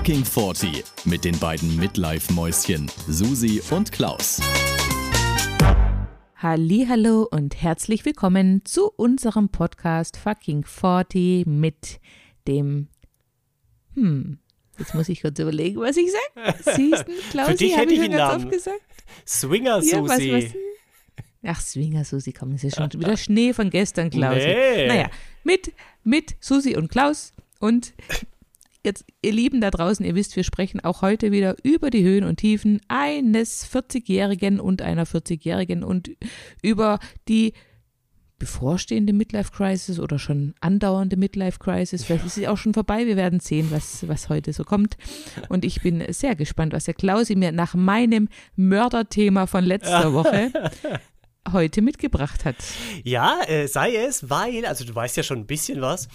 Fucking 40 mit den beiden Midlife-Mäuschen Susi und Klaus. Hallo und herzlich willkommen zu unserem Podcast Fucking 40 mit dem hm, jetzt muss ich kurz überlegen, was ich sage. Siehst du, Klausi, Für dich habe hätte ich einen ganz Namen. oft gesagt. Swinger Ja, was, Susi. was? Ach, Swinger Susi, komm, das ist ja schon wieder Schnee von gestern, Klausi. Nee. Naja, mit, mit Susi und Klaus und jetzt, ihr Lieben da draußen, ihr wisst, wir sprechen auch heute wieder über die Höhen und Tiefen eines 40-Jährigen und einer 40-Jährigen und über die bevorstehende Midlife Crisis oder schon andauernde Midlife Crisis. Vielleicht ist sie auch schon vorbei. Wir werden sehen, was, was heute so kommt. Und ich bin sehr gespannt, was der Klausi mir nach meinem Mörderthema von letzter Woche heute mitgebracht hat. Ja, äh, sei es, weil, also du weißt ja schon ein bisschen was.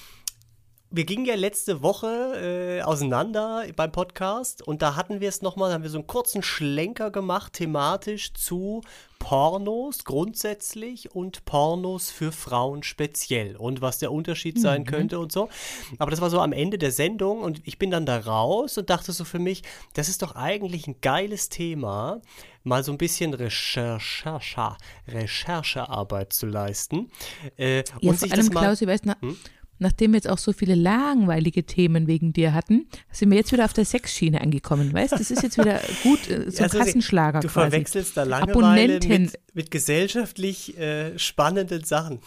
Wir gingen ja letzte Woche äh, auseinander beim Podcast und da hatten wir es nochmal, haben wir so einen kurzen Schlenker gemacht, thematisch zu Pornos grundsätzlich und Pornos für Frauen speziell und was der Unterschied sein könnte und so. Aber das war so am Ende der Sendung und ich bin dann da raus und dachte so für mich, das ist doch eigentlich ein geiles Thema, mal so ein bisschen Recherche, Recherchearbeit zu leisten. Äh, Ja, und vor sich allem, das mal, Klausi, weißt du, na, Hm? Nachdem wir jetzt auch so viele langweilige Themen wegen dir hatten, sind wir jetzt wieder auf der Sexschiene angekommen, weißt du? Das ist jetzt wieder gut, äh, so Susi, Kassenschlager Du quasi. verwechselst da Langeweile Abonnenten. mit, mit gesellschaftlich äh, spannenden Sachen.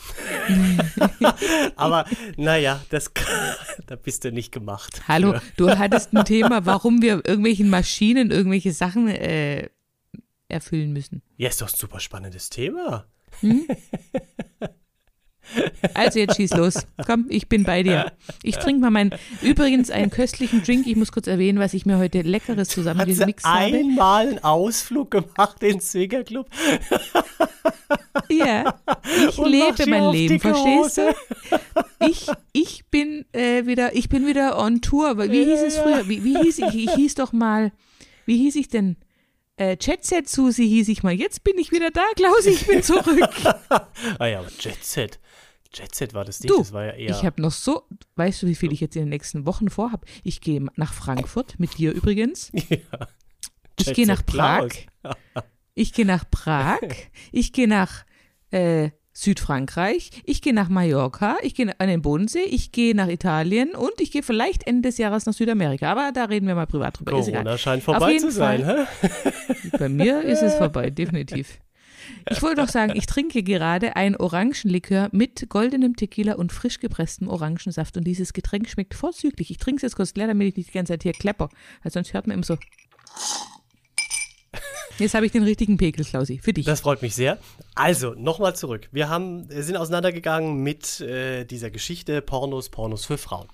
Aber naja, das da bist du nicht gemacht. Hallo, du hattest ein Thema, warum wir irgendwelchen Maschinen irgendwelche Sachen äh, erfüllen müssen. Ja, ist doch ein super spannendes Thema. Also jetzt schieß los. Komm, ich bin bei dir. Ich trinke mal meinen, übrigens einen köstlichen Drink. Ich muss kurz erwähnen, was ich mir heute Leckeres Hat sie zusammengemixt habe. einmal einen Ausflug gemacht in den Swingerclub? Ja, ich Und lebe mein Leben, verstehst Hose. du? Ich, ich bin äh, wieder, ich bin wieder on Tour. Wie hieß es früher? Wie, wie hieß ich? Ich hieß doch mal, wie hieß ich denn? Äh, Jet Set Susi hieß ich mal. Jetzt bin ich wieder da, Klausi, ich bin zurück. Ah ja, aber Jet Set. Jet Set war das nicht, Du, das war ja eher. Ich habe noch so, weißt du, wie viel ich jetzt in den nächsten Wochen vorhab? Ich gehe nach Frankfurt, mit dir übrigens. ja. Ich gehe nach Prag. Klaus. Ich gehe nach Prag. Ich gehe nach äh, Südfrankreich. Ich gehe nach Mallorca. Ich gehe an den Bodensee. Ich gehe nach Italien. Und ich gehe vielleicht Ende des Jahres nach Südamerika. Aber da reden wir mal privat drüber. Corona scheint vorbei zu sein, hä? Bei mir ist es vorbei, definitiv. Ich wollte doch sagen, ich trinke gerade ein Orangenlikör mit goldenem Tequila und frisch gepresstem Orangensaft. Und dieses Getränk schmeckt vorzüglich. Ich trinke es jetzt kurz leer, damit ich nicht die ganze Zeit hier klepper. Weil sonst hört man immer so. Jetzt habe ich den richtigen Pegel, Klausi. Für dich. Das freut mich sehr. Also, nochmal zurück. Wir haben, sind auseinandergegangen mit äh, dieser Geschichte Pornos, Pornos für Frauen.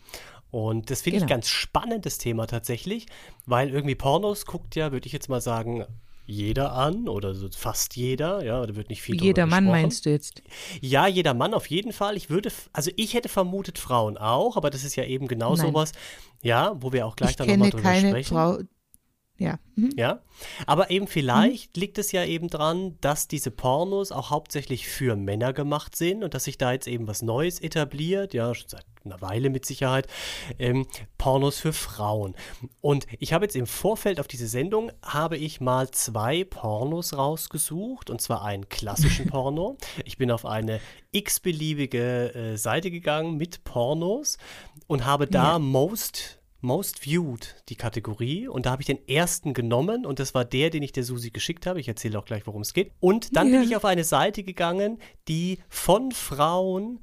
Und das finde ich Genau. ganz spannendes Thema tatsächlich, weil irgendwie Pornos guckt ja, würde ich jetzt mal sagen, jeder an oder so fast jeder, ja, da wird nicht viel Jeder Mann gesprochen. meinst du jetzt? Ja, jeder Mann auf jeden Fall. Ich würde, also ich hätte vermutet Frauen auch, aber das ist ja eben genau Nein. sowas, ja, wo wir auch gleich ich dann nochmal kenne drüber keine sprechen. Frau. Ja. Mhm. Ja, aber eben vielleicht liegt es ja eben dran, dass diese Pornos auch hauptsächlich für Männer gemacht sind und dass sich da jetzt eben was Neues etabliert, ja, schon seit einer Weile mit Sicherheit, ähm, Pornos für Frauen. Und ich habe jetzt im Vorfeld auf diese Sendung, habe ich mal zwei Pornos rausgesucht und zwar einen klassischen Porno. Ich bin auf eine x-beliebige äh, Seite gegangen mit Pornos und habe da Ja. Most Most Viewed, die Kategorie. Und da habe ich den ersten genommen und das war der, den ich der Susi geschickt habe. Ich erzähle auch gleich, worum es geht. Und dann Ja. bin ich auf eine Seite gegangen, die von Frauen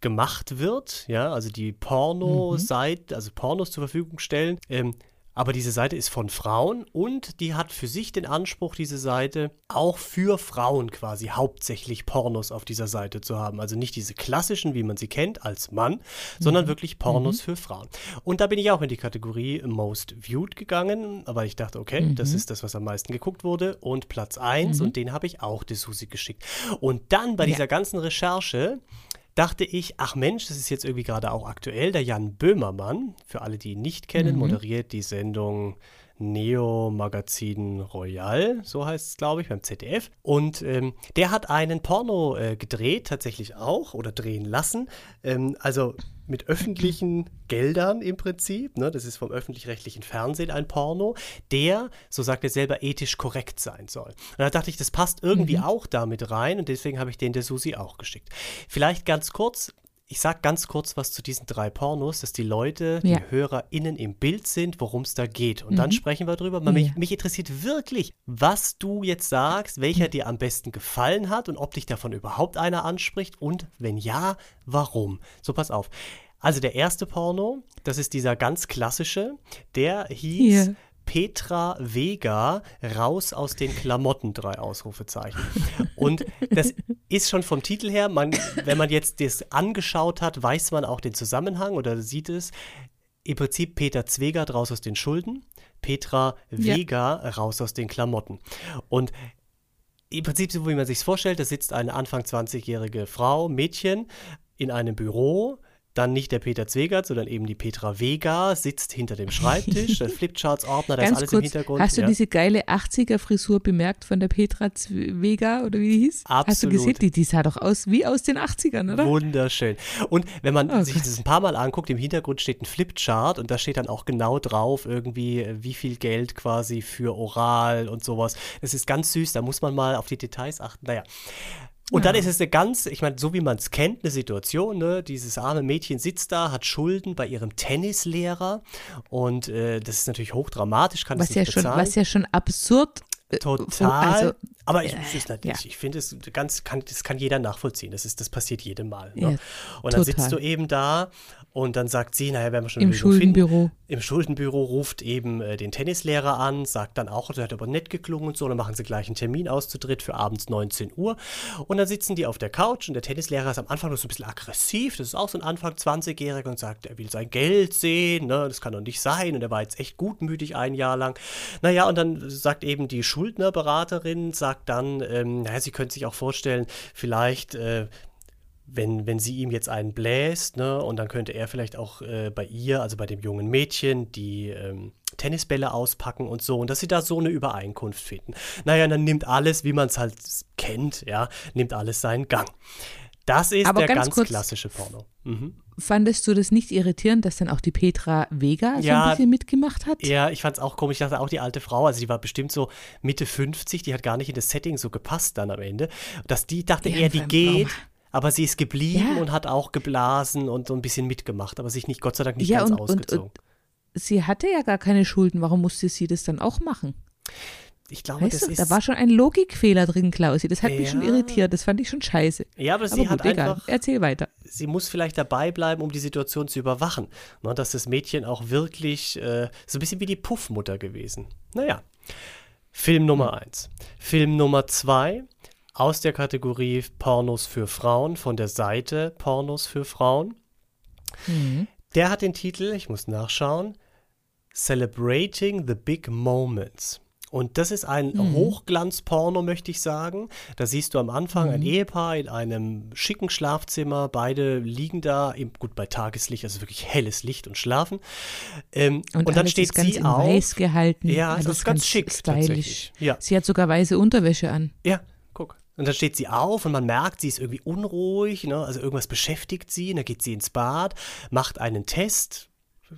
gemacht wird, ja, also die Porno-Seite, also Pornos zur Verfügung stellen. Ähm, aber diese Seite ist von Frauen und die hat für sich den Anspruch, diese Seite auch für Frauen quasi hauptsächlich Pornos auf dieser Seite zu haben. Also nicht diese klassischen, wie man sie kennt, als Mann, sondern wirklich Pornos für Frauen. Und da bin ich auch in die Kategorie Most Viewed gegangen, aber ich dachte, okay, das ist das, was am meisten geguckt wurde. Und Platz 1 und den habe ich auch der Susi geschickt. Und dann bei Ja. dieser ganzen Recherche dachte ich, ach Mensch, das ist jetzt irgendwie gerade auch aktuell. Der Jan Böhmermann, für alle, die ihn nicht kennen, moderiert die Sendung Neo-Magazin Royal, so heißt es, glaube ich, beim ZDF. Und ähm, der hat einen Porno äh, gedreht, tatsächlich auch, oder drehen lassen. Ähm, also mit öffentlichen Geldern im Prinzip. Ne? Das ist vom öffentlich-rechtlichen Fernsehen ein Porno, der, so sagt er selber, ethisch korrekt sein soll. Und da dachte ich, das passt irgendwie mhm. auch damit rein und deswegen habe ich den der Susi auch geschickt. Vielleicht ganz kurz, ich sage ganz kurz was zu diesen drei Pornos, dass die Leute, ja. die HörerInnen im Bild sind, worum es da geht. Und mhm. dann sprechen wir drüber. Mich, mich, interessiert wirklich, was du jetzt sagst, welcher dir am besten gefallen hat und ob dich davon überhaupt einer anspricht und wenn ja, warum. So, pass auf. Also der erste Porno, das ist dieser ganz klassische, der hieß yeah. Petra Vega raus aus den Klamotten, drei Ausrufezeichen. Und das ist schon vom Titel her, man, wenn man jetzt das angeschaut hat, weiß man auch den Zusammenhang oder sieht es. Im Prinzip Peter Zwegert raus aus den Schulden, Petra Vega ja. raus aus den Klamotten. Und im Prinzip, so wie man sich vorstellt, da sitzt eine Anfang 20-jährige Frau, Mädchen, in einem Büro dann nicht der Peter Zwegert, sondern eben die Petra Vega sitzt hinter dem Schreibtisch, der Flipcharts-Ordner, da ist alles kurz, im Hintergrund. Hast du ja. diese geile 80er-Frisur bemerkt von der Petra Vega oder wie die hieß? Absolut. Hast du gesehen? Die, die sah doch aus wie aus den 80ern, oder? Wunderschön. Und wenn man oh, sich das ein paar Mal anguckt, im Hintergrund steht ein Flipchart und da steht dann auch genau drauf, irgendwie, wie viel Geld quasi für Oral und sowas. Das ist ganz süß, da muss man mal auf die Details achten. Naja. Und ja. dann ist es eine ganz, ich meine, so wie man es kennt, eine Situation, ne? Dieses arme Mädchen sitzt da, hat Schulden bei ihrem Tennislehrer und äh, das ist natürlich hochdramatisch, kann was das nicht ja bezahlen. Schon, was ja schon absurd äh, Total. Also, aber ich, ich, ja. ich finde es ganz, kann, das kann jeder nachvollziehen. Das, ist, das passiert jedem Mal. Ne? Ja, und dann total. sitzt du eben da und dann sagt sie, naja, wenn wir schon im Schuldenbüro. Im Schuldenbüro ruft eben äh, den Tennislehrer an, sagt dann auch, der hat aber nett geklungen und so. Dann machen sie gleich einen Termin aus zu dritt für abends 19 Uhr. Und dann sitzen die auf der Couch und der Tennislehrer ist am Anfang noch so ein bisschen aggressiv. Das ist auch so ein Anfang 20-Jähriger und sagt, er will sein Geld sehen. Ne? Das kann doch nicht sein. Und er war jetzt echt gutmütig ein Jahr lang. Naja, und dann sagt eben die Schuldnerberaterin, sagt dann, ähm, naja, sie könnte sich auch vorstellen, vielleicht äh, wenn, wenn sie ihm jetzt einen bläst, ne, und dann könnte er vielleicht auch äh, bei ihr, also bei dem jungen Mädchen, die ähm, Tennisbälle auspacken und so, und dass sie da so eine Übereinkunft finden. Naja, dann nimmt alles, wie man es halt kennt, ja, nimmt alles seinen Gang. Das ist Aber der ganz, ganz klassische Porno. Mhm. Fandest du das nicht irritierend, dass dann auch die Petra Vega so ein bisschen mitgemacht hat? Ja, ich fand es auch komisch. Ich dachte auch die alte Frau, also die war bestimmt so Mitte 50, die hat gar nicht in das Setting so gepasst dann am Ende. Dass die dachte ja, eher, die geht. Warum? Aber sie ist geblieben ja. und hat auch geblasen und so ein bisschen mitgemacht, aber sich nicht, Gott sei Dank, nicht ja, ganz und, ausgezogen. Und, und sie hatte ja gar keine Schulden, warum musste sie das dann auch machen? Ich glaube, weißt das du, ist. Da war schon ein Logikfehler drin, Klausi. Das hat ja. mich schon irritiert. Das fand ich schon scheiße. Ja, aber sie aber gut, hat egal. einfach. Erzähl weiter. Sie muss vielleicht dabei bleiben, um die Situation zu überwachen. Ne, dass das Mädchen auch wirklich äh, so ein bisschen wie die Puffmutter gewesen. Naja. Film Nummer eins. Film Nummer zwei aus der Kategorie Pornos für Frauen, von der Seite Pornos für Frauen. Mhm. Der hat den Titel, ich muss nachschauen, Celebrating the Big Moments. Und das ist ein mhm. Hochglanzporno, möchte ich sagen. Da siehst du am Anfang mhm. ein Ehepaar in einem schicken Schlafzimmer. Beide liegen da, im, gut bei Tageslicht, also wirklich helles Licht und schlafen. Ähm, und, und dann steht ganz sie auf. Weiß gehalten. Ja, das ist ganz, ganz schick. Stylisch. Ja. Sie hat sogar weiße Unterwäsche an. Ja, und dann steht sie auf und man merkt, sie ist irgendwie unruhig, ne? also irgendwas beschäftigt sie. Und dann geht sie ins Bad, macht einen Test.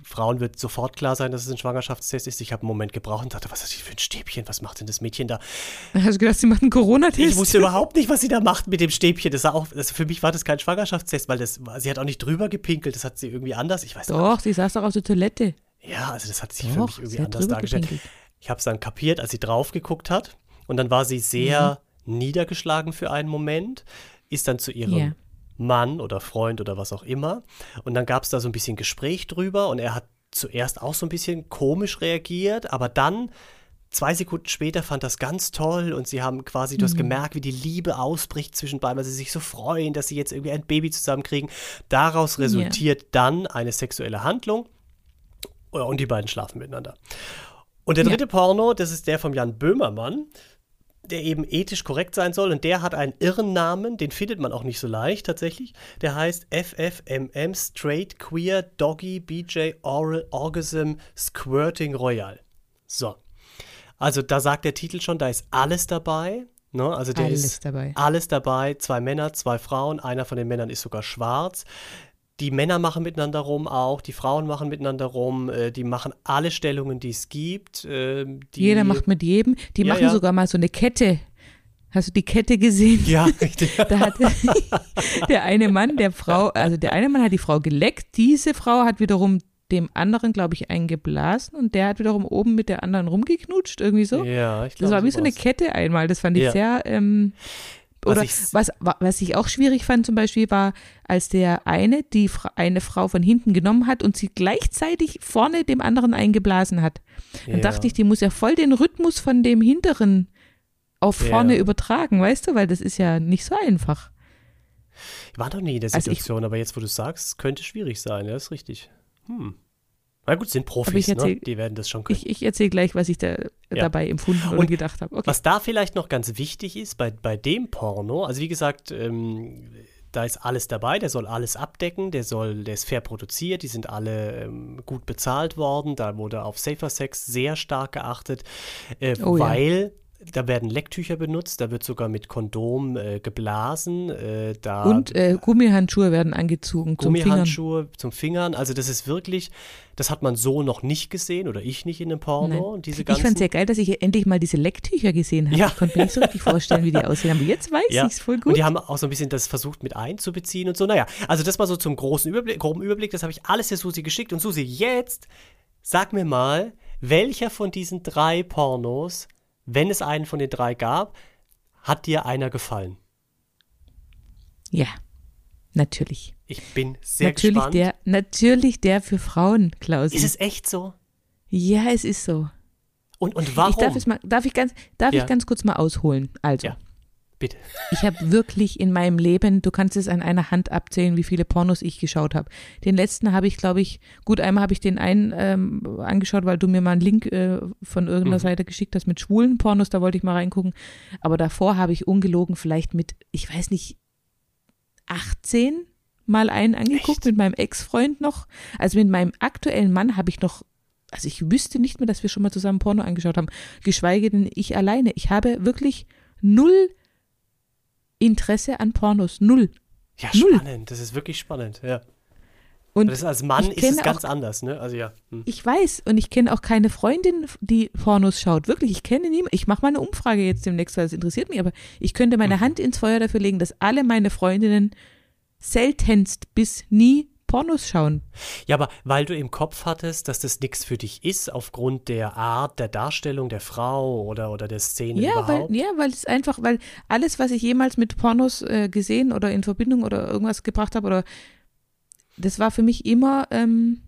Frauen wird sofort klar sein, dass es ein Schwangerschaftstest ist. Ich habe einen Moment gebraucht und dachte, was ist das für ein Stäbchen? Was macht denn das Mädchen da? Hast du gedacht, sie macht einen Corona-Test? Ich wusste überhaupt nicht, was sie da macht mit dem Stäbchen. Das auch, also für mich war das kein Schwangerschaftstest, weil das, sie hat auch nicht drüber gepinkelt. Das hat sie irgendwie anders. Ich weiß Doch, nicht. sie saß doch auf der Toilette. Ja, also das hat sich doch, für mich irgendwie anders dargestellt. Gepinkelt. Ich habe es dann kapiert, als sie drauf geguckt hat. Und dann war sie sehr. Mhm niedergeschlagen für einen Moment, ist dann zu ihrem yeah. Mann oder Freund oder was auch immer. Und dann gab es da so ein bisschen Gespräch drüber und er hat zuerst auch so ein bisschen komisch reagiert, aber dann zwei Sekunden später fand das ganz toll und sie haben quasi, du hast mhm. gemerkt, wie die Liebe ausbricht zwischen beiden, weil sie sich so freuen, dass sie jetzt irgendwie ein Baby zusammenkriegen. Daraus resultiert yeah. dann eine sexuelle Handlung und die beiden schlafen miteinander. Und der dritte ja. Porno, das ist der von Jan Böhmermann der eben ethisch korrekt sein soll. Und der hat einen irren Namen, den findet man auch nicht so leicht tatsächlich. Der heißt FFMM Straight Queer Doggy BJ Oral Orgasm Squirting Royal. So. Also da sagt der Titel schon, da ist alles dabei. Ne? Also der Alles ist dabei. alles dabei. Zwei Männer, zwei Frauen. Einer von den Männern ist sogar schwarz. Die Männer machen miteinander rum auch, die Frauen machen miteinander rum, äh, die machen alle Stellungen, die es gibt. ähm, die, Jeder macht mit jedem. Die Ja, machen ja. sogar mal so eine Kette. Hast du die Kette gesehen? Ja, richtig. Da hat der eine Mann der Frau, also der eine Mann hat die Frau geleckt, diese Frau hat wiederum dem anderen, glaube ich, eingeblasen und der hat wiederum oben mit der anderen rumgeknutscht, irgendwie so. Ja, ich das glaube. war wie so eine Kette einmal, das fand ich Ja. sehr, ähm, oder was, wa- was ich auch schwierig fand zum Beispiel war, als der eine die eine Frau von hinten genommen hat und sie gleichzeitig vorne dem anderen eingeblasen hat. Dann Ja. dachte ich, die muss ja voll den Rhythmus von dem hinteren auf vorne Ja. übertragen, weißt du, weil das ist ja nicht so einfach. Ich war noch nie in der Also ich- Situation, aber jetzt, wo du sagst, könnte schwierig sein, ja, ist richtig. Hm. Na gut, sind Profis, erzähl- ne? Die werden das schon können. Ich, ich erzähle gleich, was ich da dabei empfunden oder Und gedacht habe. Okay. Was da vielleicht noch ganz wichtig ist bei, bei dem Porno, also wie gesagt, ähm, da ist alles dabei, der soll alles abdecken, der soll, der ist fair produziert, die sind alle ähm, gut bezahlt worden, da wurde auf Safer Sex sehr stark geachtet, äh, Oh ja. Da werden Lecktücher benutzt, da wird sogar mit Kondom äh, geblasen, äh, da Und äh, Gummihandschuhe werden angezogen zum Fingern. Gummihandschuhe zum Fingern, also das ist wirklich, das hat man so noch nicht gesehen oder ich nicht in einem Porno, Nein. diese Ich fand es ja geil, dass ich endlich mal diese Lecktücher gesehen habe. Ja. Ich konnte mir nicht so richtig vorstellen, wie die aussehen. Aber jetzt weiß Ja. ich es voll Und gut. die haben auch so ein bisschen das versucht mit einzubeziehen und so. Naja, also das war so zum großen Überblick, groben Überblick. Das habe ich alles der Susi geschickt. Und Susi, jetzt sag mir mal, welcher von diesen drei Pornos, wenn es einen von den drei gab, hat dir einer gefallen? Ja, natürlich. Ich bin sehr natürlich gespannt. der, natürlich der für Frauen, Klaus. ist es echt so? ja, es ist so. Und, und warum? Ich darf es mal, darf ich ganz, darf Ja. ich ganz kurz mal ausholen? Also, Ja. Bitte. ich habe wirklich in meinem Leben, du kannst es an einer Hand abzählen, wie viele Pornos ich geschaut habe. Den letzten habe ich, glaube ich, gut, einmal habe ich den einen ähm, angeschaut, weil du mir mal einen Link äh, von irgendeiner Mhm. Seite geschickt hast mit schwulen Pornos, da wollte ich mal reingucken. Aber davor habe ich ungelogen vielleicht mit, ich weiß nicht, 18 mal einen angeguckt, Echt? mit meinem Ex-Freund noch. Also mit meinem aktuellen Mann habe ich noch, also ich wüsste nicht mehr, dass wir schon mal zusammen Porno angeschaut haben, geschweige denn ich alleine. Ich habe wirklich null Interesse an Pornos, null. Ja, Null. spannend. Das ist wirklich spannend. Ja. Und Das ist, als Mann ist es ganz auch- anders, ne? Also ja. Hm. ich weiß und ich kenne auch keine Freundin, die Pornos schaut. Wirklich, ich kenne niemanden. Ich mache mal eine Umfrage jetzt demnächst, weil es interessiert mich, aber ich könnte meine Mhm. Hand ins Feuer dafür legen, dass alle meine Freundinnen seltenst bis nie Pornos schauen. Ja, aber weil du im Kopf hattest, dass das nichts für dich ist, aufgrund der Art der Darstellung der Frau oder, oder der Szene Ja, weil, überhaupt. ja, weil es einfach, weil alles, was ich jemals mit Pornos äh, gesehen oder in Verbindung oder irgendwas gebracht habe, oder das war für mich immer ähm,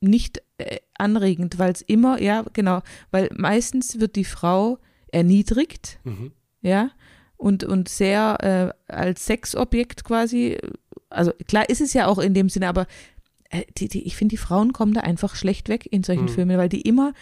nicht äh, anregend, weil es immer, ja, genau, weil meistens wird die Frau erniedrigt, Mhm. ja, und, und sehr äh, als Sexobjekt quasi, also klar ist es ja auch in dem Sinne, aber äh, die, die, ich finde, die Frauen kommen da einfach schlecht weg in solchen Mhm. Filmen, weil die immer,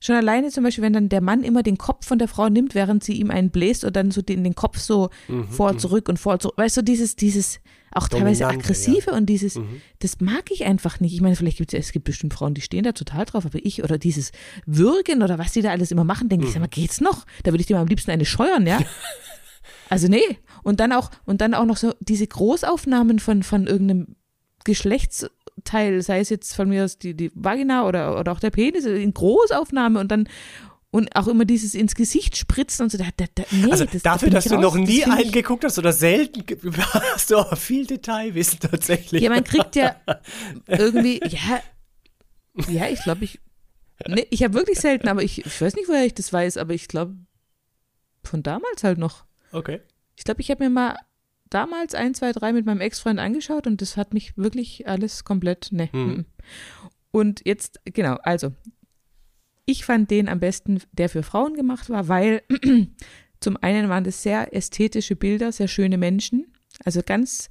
schon alleine zum Beispiel, wenn dann der Mann immer den Kopf von der Frau nimmt, während sie ihm einen bläst und dann so den, den Kopf so Mhm. vor, zurück und vor, zurück, weißt du, dieses, dieses auch teilweise Dominante, aggressive und dieses, Mhm. das mag ich einfach nicht. Ich meine, vielleicht gibt es, es gibt bestimmt Frauen, die stehen da total drauf, aber ich oder dieses Würgen oder was die da alles immer machen, denke ich, sag mal, geht's noch? Da würde ich dir mal am liebsten eine scheuern, ja? Also nee. Und dann auch, und dann auch noch so diese Großaufnahmen von, von irgendeinem Geschlechtsteil, sei es jetzt von mir aus die, die Vagina oder, oder auch der Penis, in Großaufnahme und dann und auch immer dieses ins Gesicht spritzen und so. Da, da, da, nee, Also das, da dafür, bin dass ich du raus. noch nie einen geguckt hast oder selten, hast du aber viel Detailwissen tatsächlich. Ja, man kriegt ja irgendwie, ja, ja, ich glaube, ich, nee, ich habe wirklich selten, aber ich, ich weiß nicht, woher ich das weiß, aber ich glaube, von damals halt noch. Okay. Ich glaube, ich habe mir mal damals ein, zwei, drei mit meinem Ex-Freund angeschaut und das hat mich wirklich alles komplett, ne. Hm. Und jetzt, genau, also, ich fand den am besten, der für Frauen gemacht war, weil zum einen waren das sehr ästhetische Bilder, sehr schöne Menschen, also ganz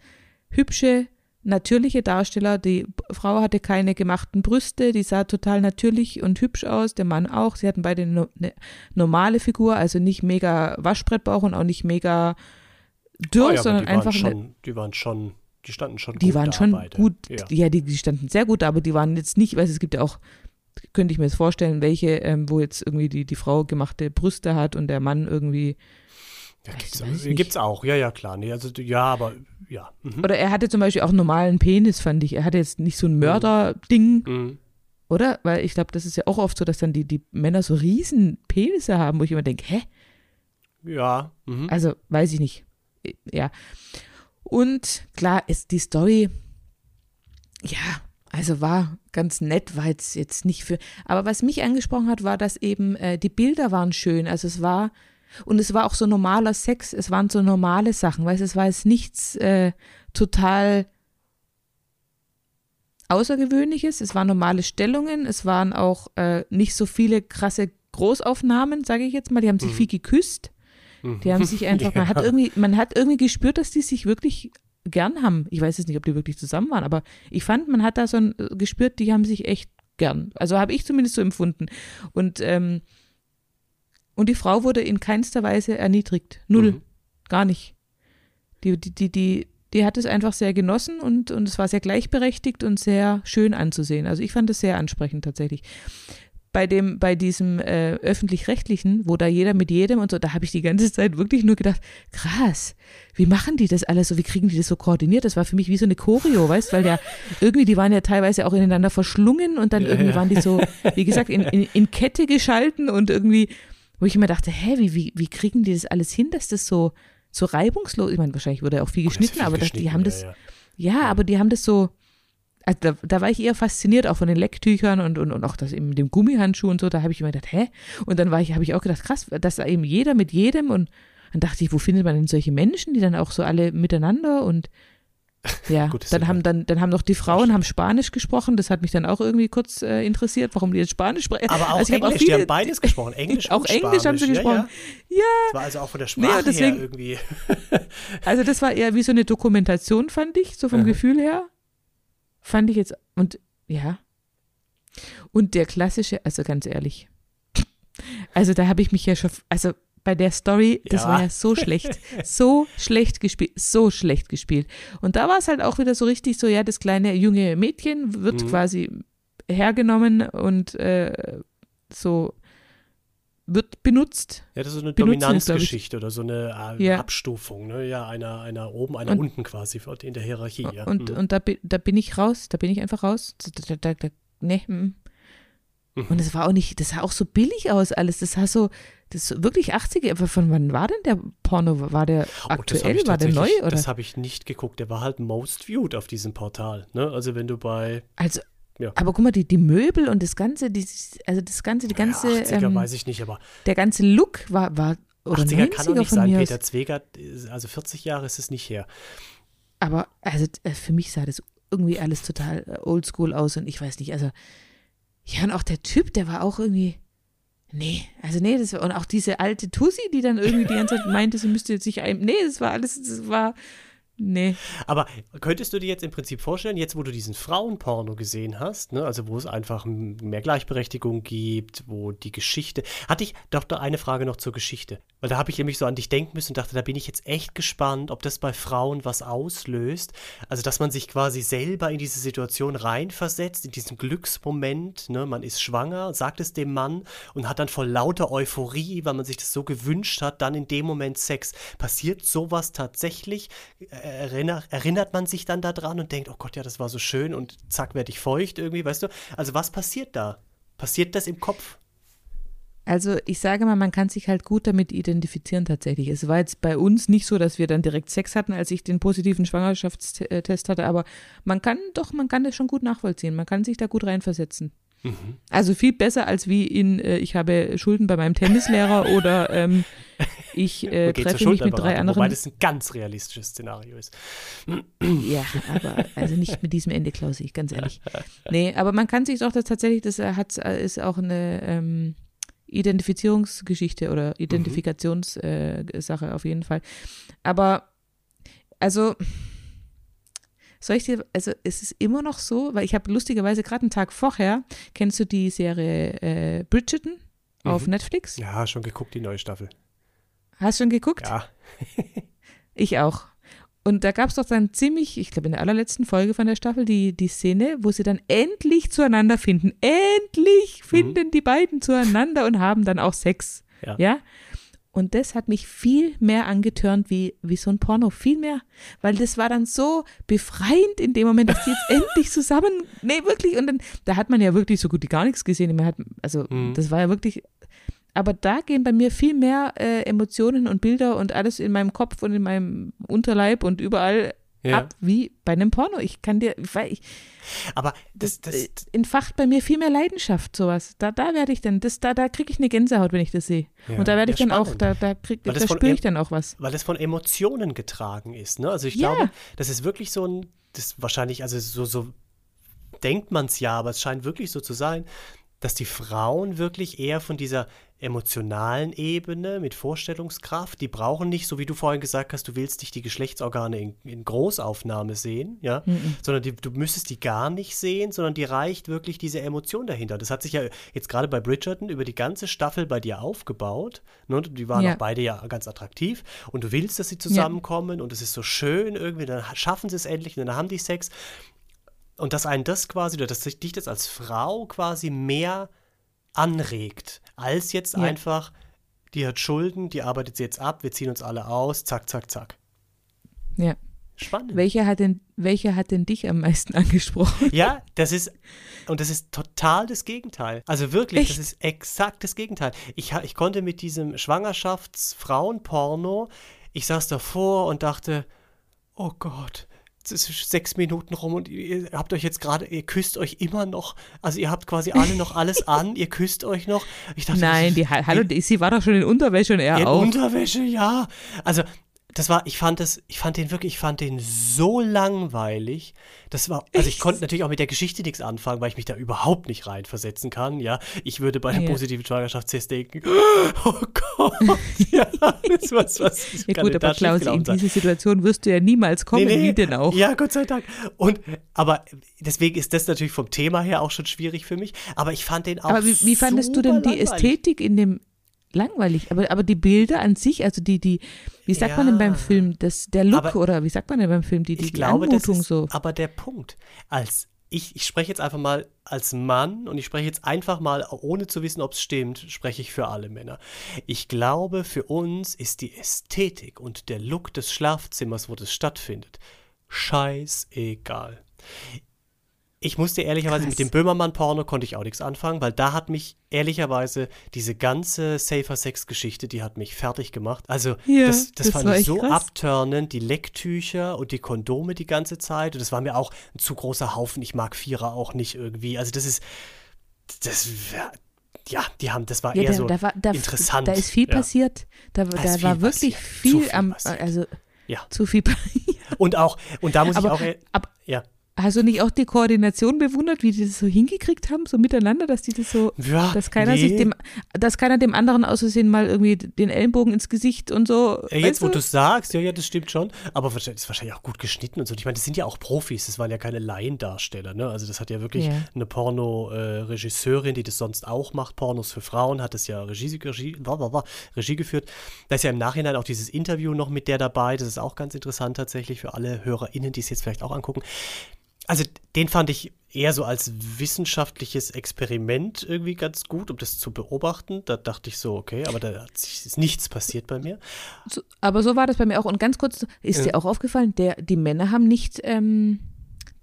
hübsche, natürliche Darsteller. Die Frau hatte keine gemachten Brüste, die sah total natürlich und hübsch aus, der Mann auch. Sie hatten beide eine normale Figur, also nicht mega Waschbrettbauch und auch nicht mega dürr, Ah ja, sondern die waren einfach eine, schon, die waren schon, die standen schon die gut waren da schon beide. gut, Ja. ja, die, die standen sehr gut, aber die waren jetzt nicht, weil es gibt ja auch könnte ich mir jetzt vorstellen, welche, ähm, wo jetzt irgendwie die, die Frau gemachte Brüste hat und der Mann irgendwie. Ja, gibt's, gibt's auch, ja, ja, klar. Nee, also, ja, aber, ja. Mhm. Oder er hatte zum Beispiel auch einen normalen Penis, fand ich. Er hatte jetzt nicht so ein Mörderding, Mhm. oder? Weil ich glaube, das ist ja auch oft so, dass dann die, die Männer so riesen Penisse haben, wo ich immer denke, hä? Ja. Mhm. Also, weiß ich nicht. Ja. Und klar, ist die Story, ja, also war ganz nett, war jetzt, jetzt nicht für. Aber was mich angesprochen hat, war, dass eben äh, die Bilder waren schön. Also es war, und es war auch so normaler Sex, es waren so normale Sachen, weißt du, es war jetzt nichts äh, total Außergewöhnliches, es waren normale Stellungen, es waren auch äh, nicht so viele krasse Großaufnahmen, sage ich jetzt mal, die haben sich Mhm. viel geküsst. Die haben sich einfach, man hat Ja. irgendwie, man hat irgendwie gespürt, dass die sich wirklich gern haben. Ich weiß jetzt nicht, ob die wirklich zusammen waren, aber ich fand, man hat da so ein, äh, gespürt, die haben sich echt gern. Also habe ich zumindest so empfunden. Und, ähm, und die Frau wurde in keinster Weise erniedrigt. Null. Mhm. Gar nicht. Die, die, die, die, die hat es einfach sehr genossen und, und es war sehr gleichberechtigt und sehr schön anzusehen. Also ich fand es sehr ansprechend tatsächlich. Bei dem, bei diesem äh, öffentlich-rechtlichen, wo da jeder mit jedem und so, da habe ich die ganze Zeit wirklich nur gedacht, krass, wie machen die das alles so, wie kriegen die das so koordiniert? Das war für mich wie so eine Choreo, weißt, weil ja irgendwie, die waren ja teilweise auch ineinander verschlungen und dann Ja, irgendwie ja. waren die so, wie gesagt, in, in, in Kette geschalten und irgendwie, wo ich immer dachte, hä, wie, wie, wie kriegen die das alles hin, dass das so, so reibungslos, ich meine, wahrscheinlich wurde ja auch viel geschnitten, viel aber das, die haben ja, das, ja. ja, aber die haben das so, also da, da war ich eher fasziniert, auch von den Lecktüchern und, und, und auch das eben mit dem Gummihandschuh und so, da habe ich immer gedacht, hä? Und dann war ich, habe ich auch gedacht, krass, dass da eben jeder mit jedem und dann dachte ich, wo findet man denn solche Menschen, die dann auch so alle miteinander und ja, Gut, dann haben dann, dann haben noch die Frauen haben Spanisch gesprochen, das hat mich dann auch irgendwie kurz äh, interessiert, warum die jetzt Spanisch sprechen. Aber auch Also ich hab Englisch, die haben beides gesprochen. Englisch auch und Englisch haben sie Spanisch, gesprochen. Ja, Ja, ja. Das war also auch von der Nee, Sprache deswegen- her irgendwie. Also das war eher wie so eine Dokumentation, fand ich, so vom Aha. Gefühl her. Fand ich jetzt, und ja. Und der klassische, also ganz ehrlich, also da habe ich mich ja schon, also bei der Story, das Ja. war ja so schlecht, so schlecht gespielt, so schlecht gespielt. Und da war es halt auch wieder so richtig so, ja, das kleine junge Mädchen wird Mhm. quasi hergenommen und äh, so wird benutzt Ja, das ist so eine Benutzen Dominanzgeschichte oder so eine äh, Ja. Abstufung, ne? Ja, einer, einer oben, einer Und- unten quasi in der Hierarchie. Ja. Und, Mhm. und da, da bin ich raus, da bin ich einfach raus. Da, da, da, nee, mm. Mhm. Und es war auch nicht, das sah auch so billig aus alles. Das sah so, das ist wirklich 80er. Aber Von wann war denn der Porno? War der Oh, aktuell? ich War der neu? Oder? Das habe ich nicht geguckt. Der war halt most viewed auf diesem Portal. Ne? Also wenn du bei Also, Ja. aber guck mal, die, die Möbel und das Ganze, die, also das Ganze, die ganze, ja, 80er ähm, weiß ich nicht, aber der ganze Look war, war oder 80er 90er kann doch nicht sein. Peter. Zwegert, ist- also 40 Jahre ist es nicht her. Aber also äh, für mich sah das irgendwie alles total äh, oldschool aus und ich weiß nicht, also ja und auch der Typ, der war auch irgendwie nee, also nee, das war und auch diese alte Tussi, die dann irgendwie die ganze Zeit meinte, sie müsste sich ein nee, das war alles das war nee. Aber könntest du dir jetzt im Prinzip vorstellen, jetzt wo du diesen Frauenporno gesehen hast, ne, also wo es einfach mehr Gleichberechtigung gibt, wo die Geschichte. Hatte ich doch da eine Frage noch zur Geschichte. Weil da habe ich nämlich so an dich denken müssen und dachte, da bin ich jetzt echt gespannt, ob das bei Frauen was auslöst. Also, dass man sich quasi selber in diese Situation reinversetzt, in diesen Glücksmoment, ne, man ist schwanger, sagt es dem Mann und hat dann vor lauter Euphorie, weil man sich das so gewünscht hat, dann in dem Moment Sex. Passiert sowas tatsächlich? Erinner, erinnert man sich dann daran und denkt, oh Gott, ja, das war so schön und zack, werde ich feucht irgendwie, weißt du? Also was passiert da? Passiert das im Kopf? Also ich sage mal, man kann sich halt gut damit identifizieren tatsächlich. Es war jetzt bei uns nicht so, dass wir dann direkt Sex hatten, als ich den positiven Schwangerschaftstest hatte, aber man kann doch, man kann das schon gut nachvollziehen. Man kann sich da gut reinversetzen. Mhm. Also viel besser als wie in äh, ich habe Schulden bei meinem Tennislehrer oder ähm, ich äh, treffe mich mit drei anderen. Wobei das ein ganz realistisches Szenario ist. Ja, aber also nicht mit diesem Ende, Klausi, ganz ehrlich. Nee, aber man kann sich doch das tatsächlich, das äh, hat, äh, ist auch eine ähm, Identifizierungsgeschichte oder Identifikationssache äh, Sache auf jeden Fall. Aber, also, soll ich dir, also es ist immer noch so, weil ich habe lustigerweise gerade einen Tag vorher, kennst du die Serie äh, Bridgerton auf Mhm. Netflix? Ja, schon geguckt, die neue Staffel. Hast du schon geguckt? Ja. Ich auch. Und da gab es doch dann ziemlich, ich glaube in der allerletzten Folge von der Staffel, die, die Szene, wo sie dann endlich zueinander finden. Endlich finden mhm. die beiden zueinander und haben dann auch Sex. Ja. ja? Und das hat mich viel mehr angetörnt wie, wie so ein Porno. Viel mehr. Weil das war dann so befreiend in dem Moment, dass die jetzt endlich zusammen. Nee, wirklich. Und dann, da hat man ja wirklich so gut wie gar nichts gesehen. Man hat, also, mhm. das war ja wirklich. Aber da gehen bei mir viel mehr äh, Emotionen und Bilder und alles in meinem Kopf und in meinem Unterleib und überall ja. ab wie bei einem Porno. Ich kann dir, weil ich, aber das, das, das äh, entfacht bei mir viel mehr Leidenschaft, sowas. Da, da werde ich dann, das, da, da kriege ich eine Gänsehaut, wenn ich das sehe. Ja, und da werde ich ja, dann spannend. auch, da, da, krieg, da spüre ich dann auch was. Weil es von Emotionen getragen ist. Ne? Also ich glaube, das ist wirklich so ein, das wahrscheinlich, also so, so denkt man es ja, aber es scheint wirklich so zu sein, dass die Frauen wirklich eher von dieser emotionalen Ebene mit Vorstellungskraft, die brauchen nicht, so wie du vorhin gesagt hast, du willst nicht die Geschlechtsorgane in, in Großaufnahme sehen, ja, mhm. sondern die, du müsstest die gar nicht sehen, sondern die reicht wirklich diese Emotion dahinter. Das hat sich ja jetzt gerade bei Bridgerton über die ganze Staffel bei dir aufgebaut. Ne? Die waren ja. auch beide ja ganz attraktiv und du willst, dass sie zusammenkommen ja. und es ist so schön irgendwie, dann schaffen sie es endlich und dann haben die Sex. Und dass einen das quasi, oder dass dich das als Frau quasi mehr anregt, als jetzt ja. einfach, die hat Schulden, die arbeitet sie jetzt ab, wir ziehen uns alle aus, zack, zack, zack. Ja. Spannend. Welcher hat denn, welcher hat denn dich am meisten angesprochen? Ja, das ist, und das ist total das Gegenteil. Also wirklich, Echt? das ist exakt das Gegenteil. Ich, ich konnte mit diesem Schwangerschaftsfrauenporno, ich saß davor und dachte, oh Gott, es ist sechs Minuten rum und ihr habt euch jetzt gerade, ihr küsst euch immer noch. Also ihr habt quasi alle noch alles an, ihr küsst euch noch. Ich dachte, Nein, die, hallo, sie war doch schon in Unterwäsche und er in auch. In Unterwäsche, ja. Also das war, ich fand das, ich fand den wirklich, ich fand den so langweilig. Das war, also ich konnte natürlich auch mit der Geschichte nichts anfangen, weil ich mich da überhaupt nicht reinversetzen kann. Ja, ich würde bei einem ja. positiven Schwangerschaftstest denken, oh Gott, ja, das was, was Ja gut, aber Klaus, in diese Situation wirst du ja niemals kommen, nee, nee. wie denn auch. Ja, Gott sei Dank. Und, aber deswegen ist das natürlich vom Thema her auch schon schwierig für mich. Aber ich fand den auch Aber wie, wie fandest du denn die Ästhetik in dem, langweilig. Aber, aber die Bilder an sich, also die, die, wie sagt ja, man denn beim Film, das, der Look aber, oder wie sagt man denn beim Film, die, die, ich glaube, die Anmutung das ist, so. Aber der Punkt, als ich, ich spreche jetzt einfach mal als Mann und ich spreche jetzt einfach mal, ohne zu wissen, ob es stimmt, spreche ich für alle Männer. Ich glaube, für uns ist die Ästhetik und der Look des Schlafzimmers, wo das stattfindet, scheißegal. Ich musste ehrlicherweise Krass. mit dem Böhmermann-Porno konnte ich auch nichts anfangen, weil da hat mich ehrlicherweise diese ganze Safer Sex-Geschichte, die hat mich fertig gemacht. Also ja, das, das, das fand ich so krass. abturnend, die Lecktücher und die Kondome die ganze Zeit. Und das war mir auch ein zu großer Haufen. Ich mag Vierer auch nicht irgendwie. Also das ist, das, ja, die haben, das war ja, eher da, so da war, da, interessant. Da ist viel ja. passiert. Da, war wirklich viel, viel am, also ja. zu viel passiert. Und auch, und da muss aber, ich auch, aber, ja. Hast du nicht auch die Koordination bewundert, wie die das so hingekriegt haben, so miteinander, dass die das so, ja, dass keiner nee. sich dem, dass keiner dem anderen auszusehen mal irgendwie den Ellenbogen ins Gesicht und so. Ja, jetzt, wo du sagst, ja, ja, das stimmt schon, aber das ist wahrscheinlich auch gut geschnitten und so. Ich meine, das sind ja auch Profis, das waren ja keine Laiendarsteller, ne? Also das hat ja wirklich ja. eine Porno-Regisseurin, die das sonst auch macht, Pornos für Frauen, hat das ja Regie, Regie, war, war, war, Regie geführt. Da ist ja im Nachhinein auch dieses Interview noch mit der dabei, das ist auch ganz interessant tatsächlich für alle HörerInnen, die es jetzt vielleicht auch angucken also den fand ich eher so als wissenschaftliches Experiment irgendwie ganz gut, um das zu beobachten. Da dachte ich so, okay, aber da ist nichts passiert bei mir. So, aber so war das bei mir auch. Und ganz kurz, ist ja. dir auch aufgefallen, der, die Männer haben nicht, ähm,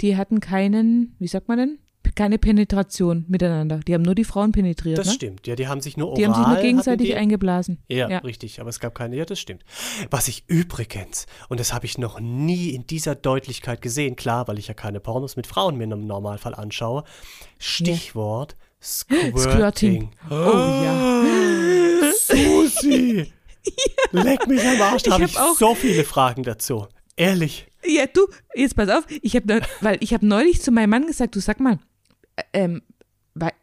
die hatten keinen, wie sagt man denn? Keine Penetration miteinander. Die haben nur die Frauen penetriert. Das ne? stimmt, ja, die haben sich nur oral. Die haben sich nur gegenseitig eingeblasen. Ja, ja, richtig, aber es gab keine, ja, das stimmt. Was ich übrigens, und das habe ich noch nie in dieser Deutlichkeit gesehen, klar, weil ich ja keine Pornos mit Frauen mir im Normalfall anschaue, Stichwort ja. Squirting. Squirting. Oh, oh ja. Susi! ja. Leck mich am Arsch, da habe ich, hab ich so viele Fragen dazu. Ehrlich. Ja, du, jetzt pass auf, ich habe weil ich habe neulich zu meinem Mann gesagt, du sag mal, ähm,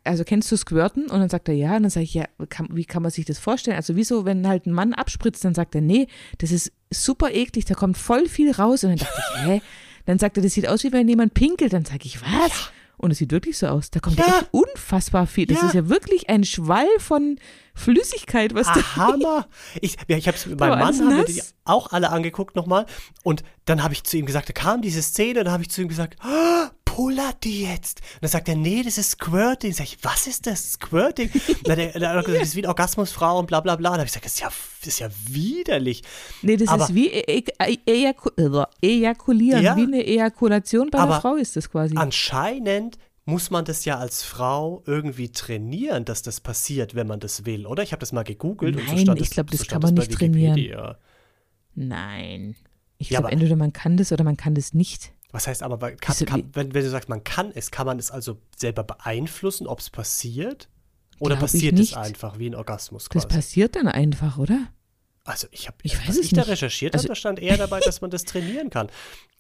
also kennst du Squirten? Und dann sagt er ja. Und dann sage ich, ja, kann, wie kann man sich das vorstellen? Also wieso, wenn halt ein Mann abspritzt, dann sagt er, nee, das ist super eklig, da kommt voll viel raus. Und dann dachte ich, hä? Dann sagt er, das sieht aus, wie wenn jemand pinkelt. Dann sage ich, was? Und es sieht wirklich so aus. Da kommt Ja. echt unfassbar viel. Das Ja. ist ja wirklich ein Schwall von Flüssigkeit, was da. Hammer! Ich, ja, ich habe es mit meinem Mann haben die auch alle angeguckt nochmal. Und dann habe ich zu ihm gesagt, da kam diese Szene, dann habe ich zu ihm gesagt, oh, pullert die jetzt? Und dann sagt er, nee, das ist Squirting. Sag ich, was ist das? Squirting? Und dann dann gesagt, das ist wie eine Orgasmusfrau und bla bla bla. Und dann habe ich gesagt, das ist ja, das ist ja widerlich. Nee, das Aber- ist wie e e Ejaku äh, Ejakulieren. Ja. Wie eine Ejakulation bei einer Frau ist das quasi. Anscheinend muss man das ja als Frau irgendwie trainieren, dass das passiert, wenn man das will, oder? Ich habe das mal gegoogelt und so Nein, stand ich es- glaub, das so kann man es nicht trainieren. Nein. Ich Ja, glaube, entweder man kann das oder man kann das nicht. Was heißt aber, kann, kann, wenn, wenn du sagst, man kann es, kann man es also selber beeinflussen, ob es passiert? Oder passiert es einfach wie ein Orgasmus Das quasi? passiert dann einfach, oder? Also ich habe, Ich weiß was ich da nicht. recherchiert Also- habe, da stand eher dabei, dass man das trainieren kann.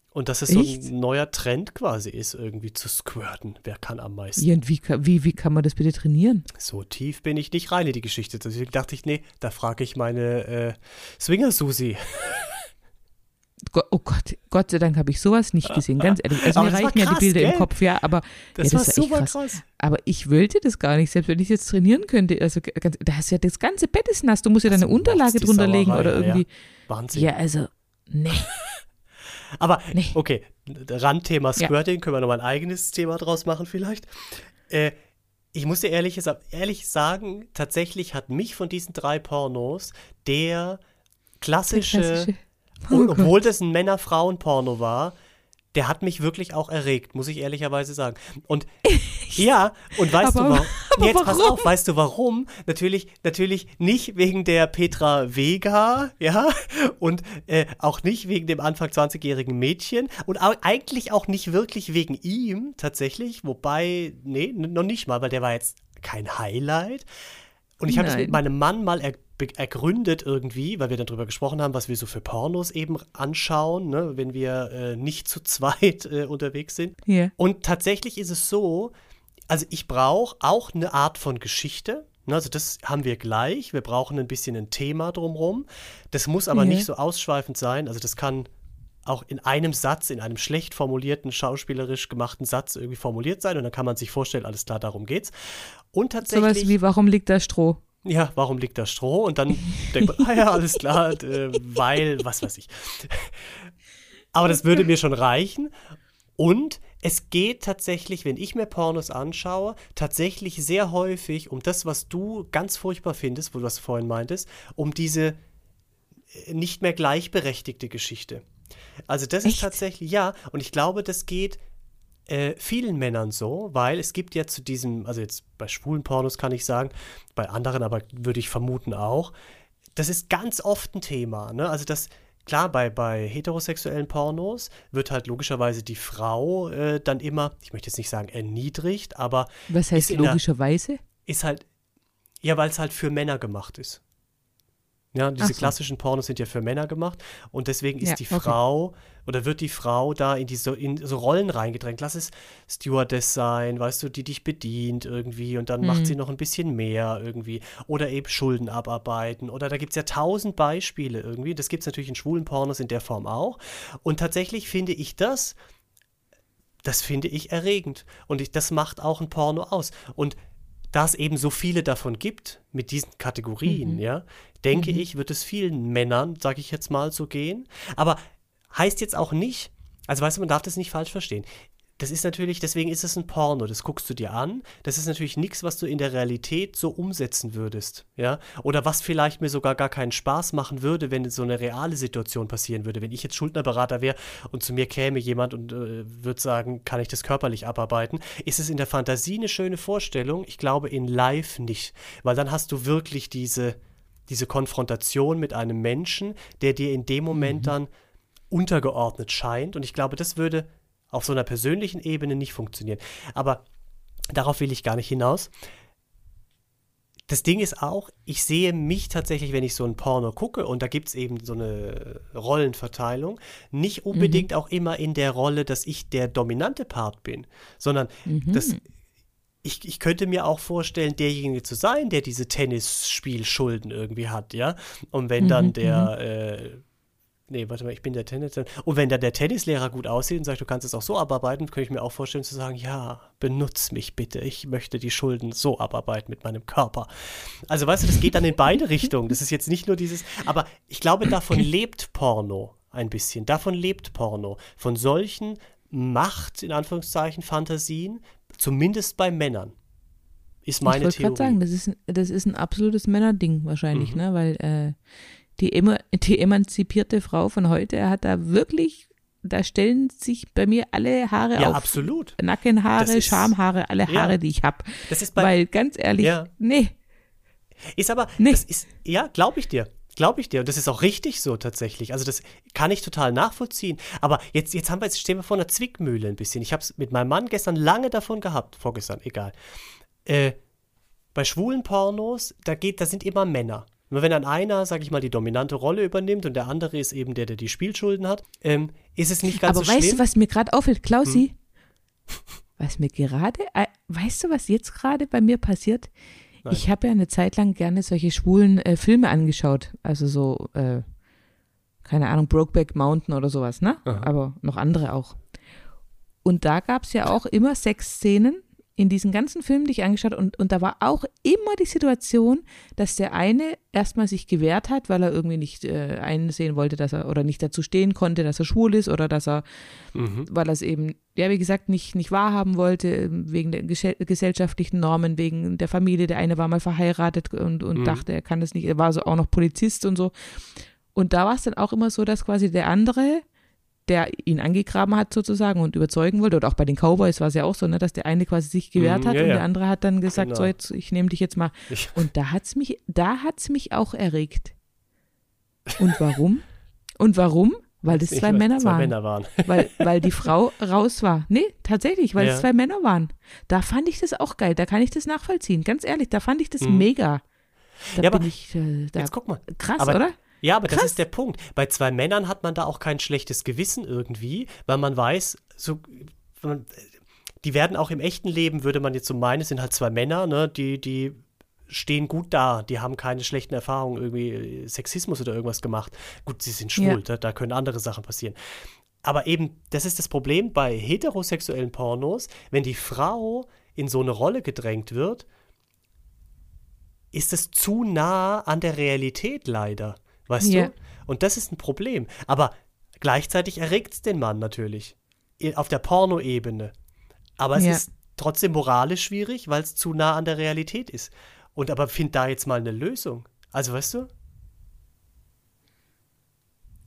Und dass es so ein neuer Trend quasi ist, irgendwie zu squirten. Wer kann am meisten? Ja, wie, wie, wie kann man das bitte trainieren? So tief bin ich nicht rein in die Geschichte. Deswegen dachte ich, nee, da frage ich meine äh, Swinger-Susi. Oh Gott, Gott sei Dank habe ich sowas nicht gesehen, ganz ehrlich. Also Aber mir war reichen ja die krass, Bilder im gell? Kopf, ja, aber Das, ja, war das echt super krass. krass. Aber ich wollte das gar nicht, selbst wenn ich jetzt trainieren könnte. Also ganz, da hast ja das ganze Bett ist nass, du musst ja deine Also Unterlage drunter legen oder ja, irgendwie. Wahnsinn. Ja, also, nee. Aber Nee. okay, Randthema Ja. Squirting, können wir nochmal ein eigenes Thema draus machen vielleicht. Äh, ich muss dir ehrlich, ehrlich sagen, tatsächlich hat mich von diesen drei Pornos der klassische, Klassische. Oh und Gott. obwohl das ein Männer-Frauen-Porno war, der hat mich wirklich auch erregt, muss ich ehrlicherweise sagen. Und ja, und weißt Aber- du warum? aber Jetzt pass warum? auf, weißt du warum? Natürlich, natürlich nicht wegen der Petra Vega, ja, und äh, auch nicht wegen dem Anfang 20-jährigen Mädchen und au eigentlich auch nicht wirklich wegen ihm tatsächlich, wobei, nee, noch nicht mal, weil der war jetzt kein Highlight. Und ich habe das mit meinem Mann mal er, ergründet irgendwie, weil wir dann drüber gesprochen haben, was wir so für Pornos eben anschauen, ne, wenn wir äh, nicht zu zweit äh, unterwegs sind. Ja. Und tatsächlich ist es so, also ich brauche auch eine Art von Geschichte. Ne, Also das haben wir gleich. Wir brauchen ein bisschen ein Thema drumherum. Das muss aber Ja. nicht so ausschweifend sein. Also das kann auch in einem Satz, in einem schlecht formulierten, schauspielerisch gemachten Satz irgendwie formuliert sein. Und dann kann man sich vorstellen, alles klar, darum geht's. Und tatsächlich. Sowas wie, warum liegt da Stroh? Ja, warum liegt da Stroh? Und dann denkt man, ah ja, alles klar, äh, weil, was weiß ich. Aber das würde mir schon reichen. Und es geht tatsächlich, wenn ich mir Pornos anschaue, tatsächlich sehr häufig um das, was du ganz furchtbar findest, wo du das vorhin meintest, um diese äh, nicht mehr gleichberechtigte Geschichte. Also das ist Echt? tatsächlich, ja, und ich glaube, das geht äh, vielen Männern so, weil es gibt ja zu diesem, also jetzt bei schwulen Pornos kann ich sagen, bei anderen aber würde ich vermuten auch, das ist ganz oft ein Thema. Ne? Also das, klar, bei, bei heterosexuellen Pornos wird halt logischerweise die Frau äh, dann immer, ich möchte jetzt nicht sagen erniedrigt, aber Was heißt der- logischerweise? ist halt, ja, weil es halt für Männer gemacht ist. Ja, diese so. klassischen Pornos sind ja für Männer gemacht und deswegen ist Ja, die okay. Frau oder wird die Frau da in diese in so Rollen reingedrängt. Lass es Stewardess sein, weißt du, die dich bedient irgendwie und dann Hm. macht sie noch ein bisschen mehr irgendwie oder eben Schulden abarbeiten oder da gibt es ja tausend Beispiele irgendwie. Das gibt es natürlich in schwulen Pornos in der Form auch und tatsächlich finde ich das das finde ich erregend. Und ich, das macht auch ein Porno aus. Und da es eben so viele davon gibt, mit diesen Kategorien, ja, denke ich, wird es vielen Männern, sage ich jetzt mal, so gehen. Aber heißt jetzt auch nicht, also weißt du, man darf das nicht falsch verstehen. Das ist natürlich, deswegen ist es ein Porno, das guckst du dir an. Das ist natürlich nichts, was du in der Realität so umsetzen würdest, ja? Oder was vielleicht mir sogar gar keinen Spaß machen würde, wenn so eine reale Situation passieren würde. Wenn ich jetzt Schuldnerberater wäre und zu mir käme jemand und äh, würde sagen, kann ich das körperlich abarbeiten, ist es in der Fantasie eine schöne Vorstellung. Ich glaube in Live nicht, weil dann hast du wirklich diese, diese Konfrontation mit einem Menschen, der dir in dem Moment dann untergeordnet scheint. Und ich glaube, das würde auf so einer persönlichen Ebene nicht funktionieren. Aber darauf will ich gar nicht hinaus. Das Ding ist auch, ich sehe mich tatsächlich, wenn ich so ein Porno gucke, und da gibt es eben so eine Rollenverteilung, nicht unbedingt auch immer in der Rolle, dass ich der dominante Part bin, sondern das, ich, ich könnte mir auch vorstellen, derjenige zu sein, der diese Tennisspielschulden irgendwie hat, ja. Und wenn dann der, äh, Nee, warte mal, ich bin der Tennis. Und wenn dann der Tennislehrer gut aussieht und sagt, du kannst es auch so abarbeiten, könnte ich mir auch vorstellen zu sagen, ja, benutz mich bitte. Ich möchte die Schulden so abarbeiten mit meinem Körper. Also weißt du, das geht dann in beide Richtungen. Das ist jetzt nicht nur dieses, aber ich glaube, davon lebt Porno ein bisschen. Davon lebt Porno. Von solchen Macht, in Anführungszeichen, Fantasien, zumindest bei Männern. Ist meine ich Theorie. Ich wollte gerade sagen, das ist, das ist ein absolutes Männerding wahrscheinlich, mhm. ne? weil äh, die, die emanzipierte Frau von heute hat da wirklich, da stellen sich bei mir alle Haare ja, auf. absolut. Nackenhaare, ist, Schamhaare, alle Haare, ja, die ich habe. Das ist bei, Weil ganz ehrlich, ja. nee. Ist aber, nee. das ist, ja, glaube ich dir. Glaube ich dir. Und das ist auch richtig so tatsächlich. Also das kann ich total nachvollziehen. Aber jetzt, jetzt haben wir, jetzt stehen wir vor einer Zwickmühle ein bisschen. Ich habe es mit meinem Mann gestern lange davon gehabt, vorgestern, egal. Äh, bei schwulen Pornos, da geht, da sind immer Männer. Nur wenn dann einer, sag ich mal, die dominante Rolle übernimmt und der andere ist eben der, der die Spielschulden hat, ähm, ist es nicht ganz Aber so weißt schlimm. du, was mir gerade auffällt, Klausi? Hm? Was mir gerade, äh, weißt du, was jetzt gerade bei mir passiert? Nein. Ich habe ja eine Zeit lang gerne solche schwulen äh, Filme angeschaut. Also so, äh, keine Ahnung, Brokeback Mountain oder sowas, ne? Aha. Aber noch andere auch. Und da gab es ja auch immer Sexszenen in diesen ganzen Filmen, die ich angeschaut habe, und, und da war auch immer die Situation, dass der eine erstmal sich gewehrt hat, weil er irgendwie nicht äh, einsehen wollte, dass er oder nicht dazu stehen konnte, dass er schwul ist oder dass er, mhm. weil er es eben, ja, wie gesagt, nicht, nicht wahrhaben wollte, ähm, wegen der gesellschaftlichen Normen, wegen der Familie. Der eine war mal verheiratet und, und mhm. dachte, er kann das nicht, er war so auch noch Polizist und so. Und da war es dann auch immer so, dass quasi der andere der ihn angegraben hat sozusagen und überzeugen wollte. Oder auch bei den Cowboys war es ja auch so, ne, dass der eine quasi sich gewehrt mm, hat ja, und ja. der andere hat dann gesagt, genau. so jetzt, ich nehme dich jetzt mal. Ich. Und da hat es mich, da hat's mich auch erregt. Und warum? und warum? Weil das zwei, Männer, zwei waren. Männer waren. weil, weil die Frau raus war. Nee, tatsächlich, weil ja. es zwei Männer waren. Da fand ich das auch geil. Da kann ich das nachvollziehen. Ganz ehrlich, da fand ich das mhm. mega. Da ja, aber ich, äh, da, jetzt guck mal. Krass, aber, oder? Ja, aber Krass. das ist der Punkt. Bei zwei Männern hat man da auch kein schlechtes Gewissen irgendwie, weil man weiß, so, die werden auch im echten Leben, würde man jetzt so meinen, sind halt zwei Männer, ne, die, die stehen gut da, die haben keine schlechten Erfahrungen, irgendwie äh, Sexismus oder irgendwas gemacht. Gut, sie sind schwul, ja. da, da können andere Sachen passieren. Aber eben, das ist das Problem bei heterosexuellen Pornos, wenn die Frau in so eine Rolle gedrängt wird, ist es zu nah an der Realität leider. Weißt yeah. du? Und das ist ein Problem. Aber gleichzeitig erregt es den Mann natürlich. Auf der Porno-Ebene. Aber es yeah. ist trotzdem moralisch schwierig, weil es zu nah an der Realität ist. Und aber find da jetzt mal eine Lösung. Also weißt du?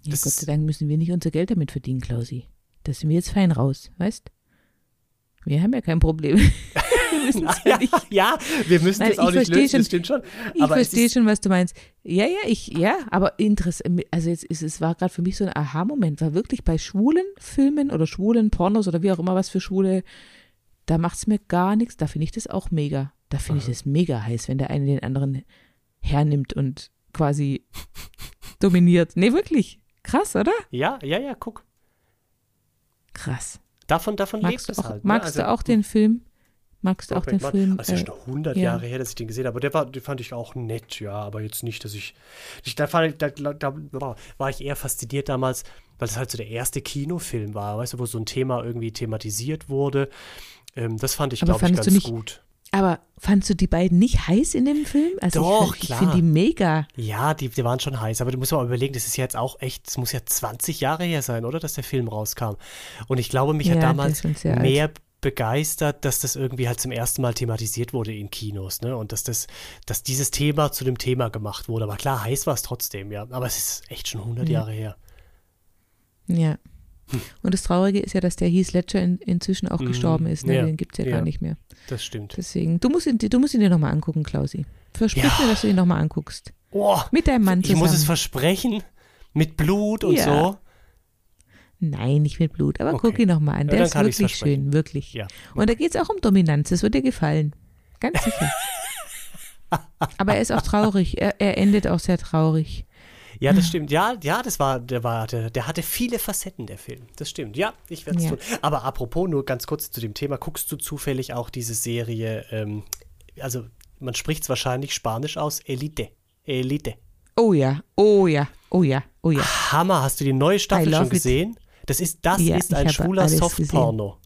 Ja, Gott sei Dank müssen wir nicht unser Geld damit verdienen, Klausi. Da sind wir jetzt fein raus, weißt? Wir haben ja kein Problem. wir müssen es ja, nicht. Ja, wir müssen Nein, das auch nicht lösen, schon, das stimmt schon. ich verstehe schon, was du meinst. Ja, ja, ich, ja, aber interessant, also jetzt ist es war gerade für mich so ein Aha-Moment, war wirklich bei schwulen Filmen oder schwulen Pornos oder wie auch immer was für Schwule, da macht es mir gar nichts, da finde ich das auch mega. Da finde ich das mega heiß, wenn der eine den anderen hernimmt und quasi dominiert. Nee, wirklich. Krass, oder? Ja, ja, ja, guck. Krass. Davon, davon magst lebt es auch, halt. Ne? Magst also, du auch den Film? Magst du auch den Mann. Film? Das ist ja schon 100 äh, Jahre her, dass ich den gesehen habe. Aber der war, den fand ich auch nett, ja. Aber jetzt nicht, dass ich. ich da, fand, da, da, war ich eher fasziniert damals, weil es halt so der erste Kinofilm war, weißt du, wo so ein Thema irgendwie thematisiert wurde. Ähm, das fand ich, glaube ich, ganz nicht, gut. Aber fandst du die beiden nicht heiß in dem Film? Also Doch, ich, ich finde die mega. Ja, die, die waren schon heiß. Aber du musst mal überlegen, das ist ja jetzt auch echt, es muss ja 20 Jahre her sein, oder? Dass der Film rauskam. Und ich glaube, mich ja, hat damals mehr alt begeistert, dass das irgendwie halt zum ersten Mal thematisiert wurde in Kinos, ne? Und dass das, dass dieses Thema zu dem Thema gemacht wurde. Aber klar, heiß war es trotzdem, ja. Aber es ist echt schon 100 ja. Jahre her. Ja. Hm. Und das Traurige ist ja, dass der Heath Ledger in, inzwischen auch mhm. gestorben ist. Ne? Ja. Den gibt es ja, ja, gar nicht mehr. Das stimmt. Deswegen, du musst ihn, du musst ihn dir nochmal angucken, Klausi. Versprich ja. mir, dass du ihn nochmal anguckst. Oh, Mit deinem Mann zusammen. Ich muss es versprechen. Mit Blut und so. Nein, nicht mit Blut, aber okay. guck ihn nochmal an. Der ja, ist wirklich schön, wirklich. Ja. Und da geht es auch um Dominanz, das wird dir gefallen. Ganz sicher. aber er ist auch traurig, er, er endet auch sehr traurig. Ja, das stimmt. Ja, ja, das war, der war, der, der hatte viele Facetten, der Film. Das stimmt. Ja, ich werde es ja. tun. Aber apropos, nur ganz kurz zu dem Thema, guckst du zufällig auch diese Serie, ähm, also man spricht es wahrscheinlich Spanisch aus, Elite. Elite. Oh ja, oh ja, oh ja, oh ja. Hammer, hast du die neue Staffel schon it. Das ist, das Ja, ist ein schwuler Softporno.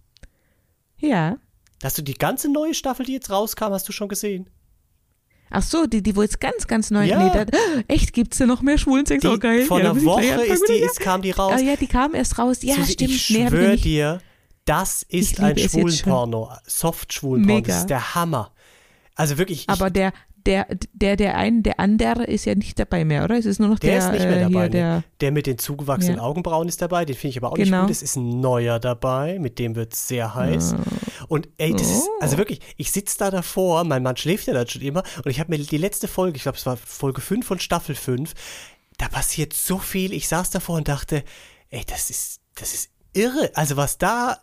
Ja. Hast du die ganze neue Staffel, die jetzt rauskam, hast du schon gesehen? Ach so, die, die wo jetzt ganz, ganz neu. Ja. Nee, da, echt, gibt's da noch mehr Schwulensex? Die, oh, geil. vor Ja, einer Woche ist die, ist, kam die raus. Ah, ja, die kam erst raus. Ja, Susi, stimmt. Ich schwöre dir, das ist ein jetzt Schwulenporno. Soft-Schwulenporno. Mega. Das ist der Hammer. Also wirklich, ich, Aber der, der, der, der ein, der andere ist ja nicht dabei mehr, oder? Es ist nur noch der der, ist nicht mehr äh, dabei. hier, der, der mit den zugewachsenen Ja. Augenbrauen ist dabei. Den finde ich aber auch nicht Genau. gut. Es ist ein neuer dabei. Mit dem wird es sehr heiß. Und ey, das ist, Oh. also wirklich, ich sitze da davor, mein Mann schläft ja dann schon immer und ich habe mir die letzte Folge, ich glaube, es war Folge 5 von Staffel 5, da passiert so viel. Ich saß davor und dachte, ey, das ist, das ist irre. Also was da,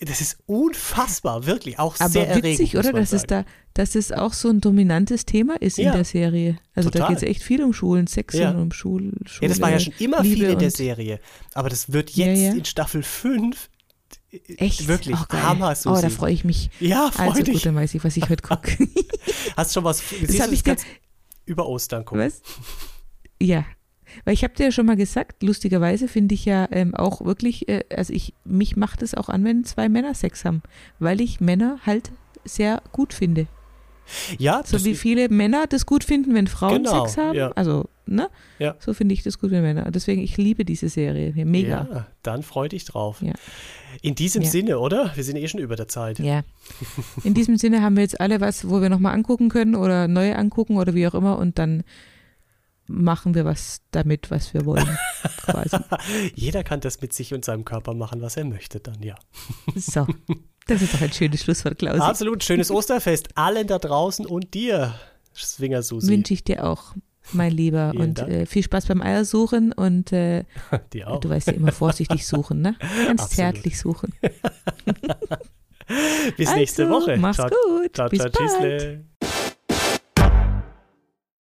das ist unfassbar, wirklich, auch aber sehr erregend. witzig, oder? Dass es da, dass es auch so ein dominantes Thema ist Ja. in der Serie. Also da Total. geht es echt viel um Schulen, Sex Ja. und um Schul, Schule. Ja, das war ja schon immer Liebe viel in der Serie. Aber das wird jetzt ja. in Staffel 5 Echt? wirklich oh. Hammer, Oh, Susi. da freue ich mich. Ja, freu Also dich. gut, dann weiß ich, was ich heute gucke. Hast schon was Das du, habe ich über Ostern gucken. was? Ja, weil ich habe dir ja schon mal gesagt, lustigerweise finde ich ja ähm, auch wirklich, äh, also ich, mich macht es auch an, wenn zwei Männer Sex haben, weil ich Männer halt sehr gut finde. Ja, So wie viele Männer das gut finden, wenn Frauen Genau, Sex haben. ja. Also, ne? Ja. So finde ich das gut, wenn Männer. Deswegen, ich liebe diese Serie. Mega. Ja, dann freu dich drauf. Ja. In diesem Ja. Sinne, oder? Wir sind eh schon über der Zeit. Ja. In diesem Sinne haben wir jetzt alle was, wo wir nochmal angucken können oder neu angucken oder wie auch immer und dann machen wir was damit, was wir wollen. Jeder kann das mit sich und seinem Körper machen, was er möchte, dann ja. So. Das ist doch ein schönes Schlusswort, Klausi. Absolut schönes Osterfest allen da draußen und dir, Swinger Susi. Wünsche ich dir auch, mein Lieber. Vielen und äh, viel Spaß beim Eiersuchen und äh, dir auch. du weißt ja immer vorsichtig suchen, ne? Ganz Absolut. zärtlich suchen. Bis nächste also, Woche. Mach's ciao, gut. Ciao, Bis ciao, bald. tschüssle.